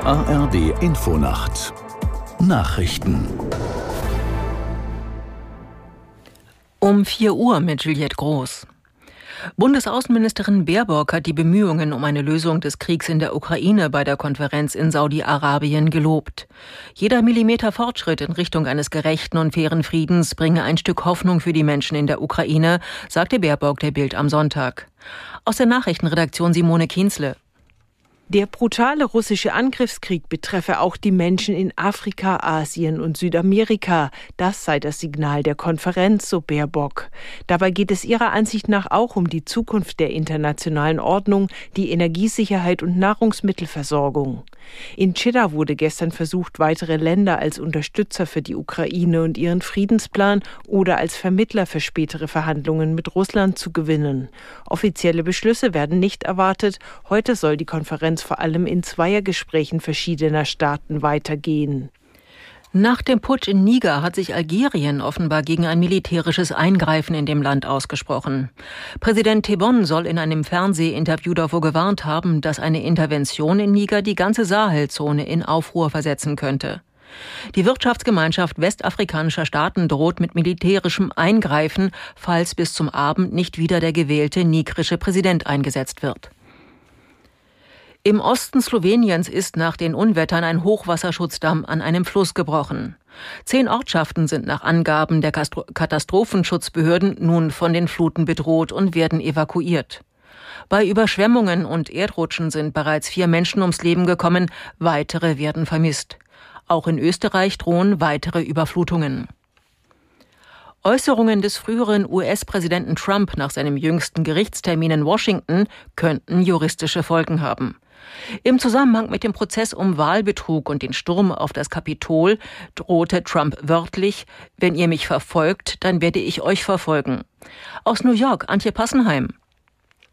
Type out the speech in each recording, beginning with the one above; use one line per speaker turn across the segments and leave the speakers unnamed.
ARD Infonacht Nachrichten
Um 4 Uhr mit Juliette Groß. Bundesaußenministerin Baerbock hat die Bemühungen um eine Lösung des Kriegs in der Ukraine bei der Konferenz in Saudi-Arabien gelobt. Jeder Millimeter Fortschritt in Richtung eines gerechten und fairen Friedens bringe ein Stück Hoffnung für die Menschen in der Ukraine, sagte Baerbock der Bild am Sonntag. Aus der Nachrichtenredaktion Simone Kienzle.
Der brutale russische Angriffskrieg betreffe auch die Menschen in Afrika, Asien und Südamerika. Das sei das Signal der Konferenz, so Baerbock. Dabei geht es ihrer Ansicht nach auch um die Zukunft der internationalen Ordnung, die Energiesicherheit und Nahrungsmittelversorgung. In Jeddah wurde gestern versucht, weitere Länder als Unterstützer für die Ukraine und ihren Friedensplan oder als Vermittler für spätere Verhandlungen mit Russland zu gewinnen. Offizielle Beschlüsse werden nicht erwartet. Heute soll die Konferenz Konferenz vor allem in Zweiergesprächen verschiedener Staaten weitergehen.
Nach dem Putsch in Niger hat sich Algerien offenbar gegen ein militärisches Eingreifen in dem Land ausgesprochen. Präsident Tebon soll in einem Fernsehinterview davor gewarnt haben, dass eine Intervention in Niger die ganze Sahelzone in Aufruhr versetzen könnte. Die Wirtschaftsgemeinschaft westafrikanischer Staaten droht mit militärischem Eingreifen, falls bis zum Abend nicht wieder der gewählte nigrische Präsident eingesetzt wird. Im Osten Sloweniens ist nach den Unwettern ein Hochwasserschutzdamm an einem Fluss gebrochen. Zehn Ortschaften sind nach Angaben der Katastrophenschutzbehörden nun von den Fluten bedroht und werden evakuiert. Bei Überschwemmungen und Erdrutschen sind bereits vier Menschen ums Leben gekommen, weitere werden vermisst. Auch in Österreich drohen weitere Überflutungen. Äußerungen des früheren US-Präsidenten Trump nach seinem jüngsten Gerichtstermin in Washington könnten juristische Folgen haben. Im Zusammenhang mit dem Prozess um Wahlbetrug und den Sturm auf das Kapitol drohte Trump wörtlich, wenn ihr mich verfolgt, dann werde ich euch verfolgen. Aus New York, Antje Passenheim.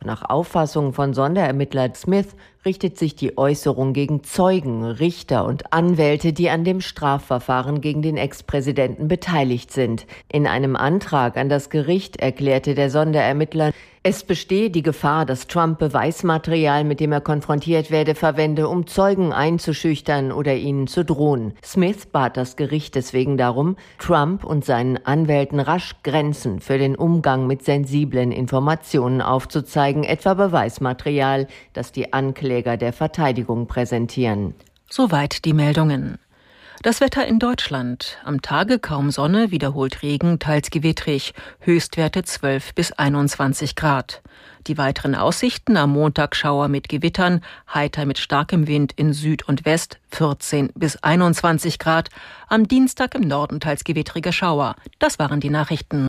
Nach Auffassung von Sonderermittler Smith richtet sich die Äußerung gegen Zeugen, Richter und Anwälte, die an dem Strafverfahren gegen den Ex-Präsidenten beteiligt sind. In einem Antrag an das Gericht erklärte der Sonderermittler, es bestehe die Gefahr, dass Trump Beweismaterial, mit dem er konfrontiert werde, verwende, um Zeugen einzuschüchtern oder ihnen zu drohen. Smith bat das Gericht deswegen darum, Trump und seinen Anwälten rasch Grenzen für den Umgang mit sensiblen Informationen aufzuzeigen, etwa Beweismaterial, das die Ankläger der Verteidigung präsentieren.
Soweit die Meldungen. Das Wetter in Deutschland. Am Tage kaum Sonne, wiederholt Regen, teils gewittrig. Höchstwerte 12 bis 21 Grad. Die weiteren Aussichten am Montag Schauer mit Gewittern, heiter mit starkem Wind in Süd und West 14 bis 21 Grad. Am Dienstag im Norden teils gewittrige Schauer. Das waren die Nachrichten.